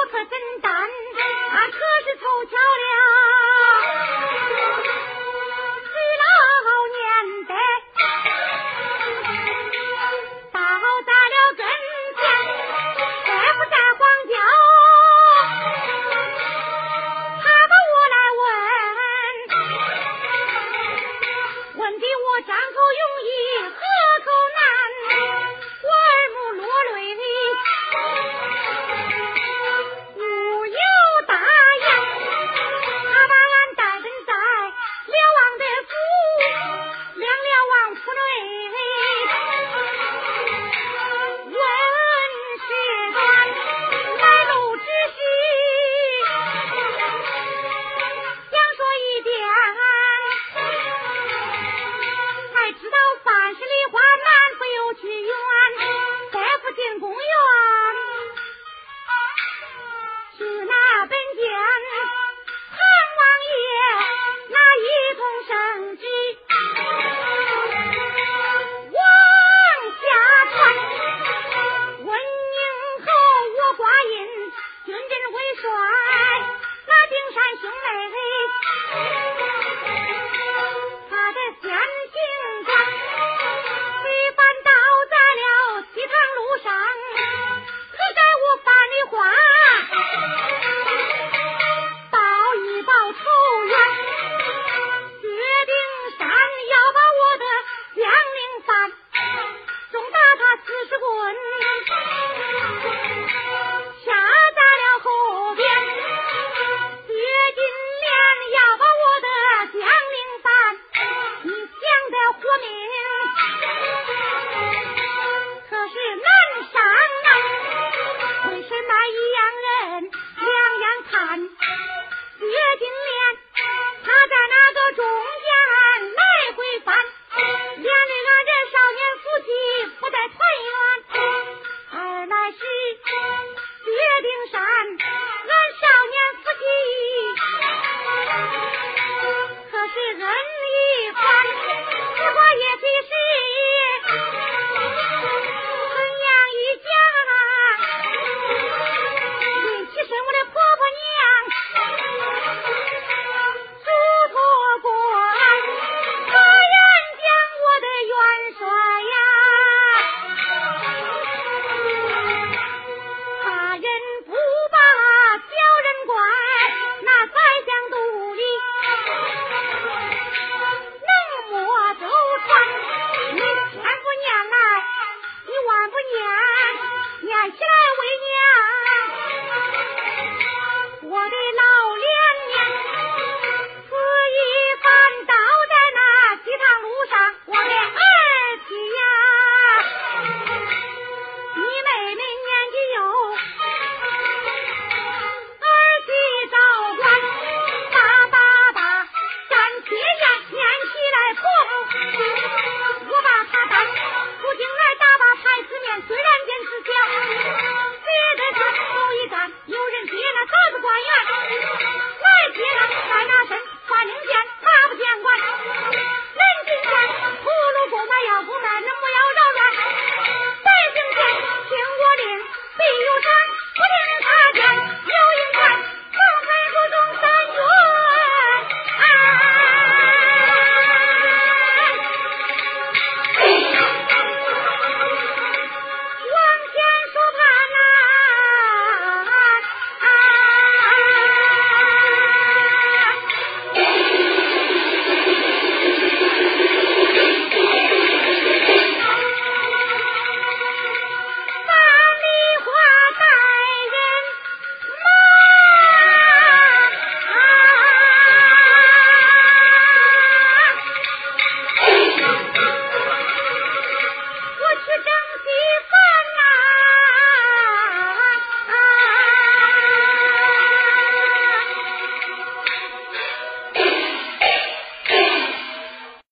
我可真胆，啊，可是凑巧了。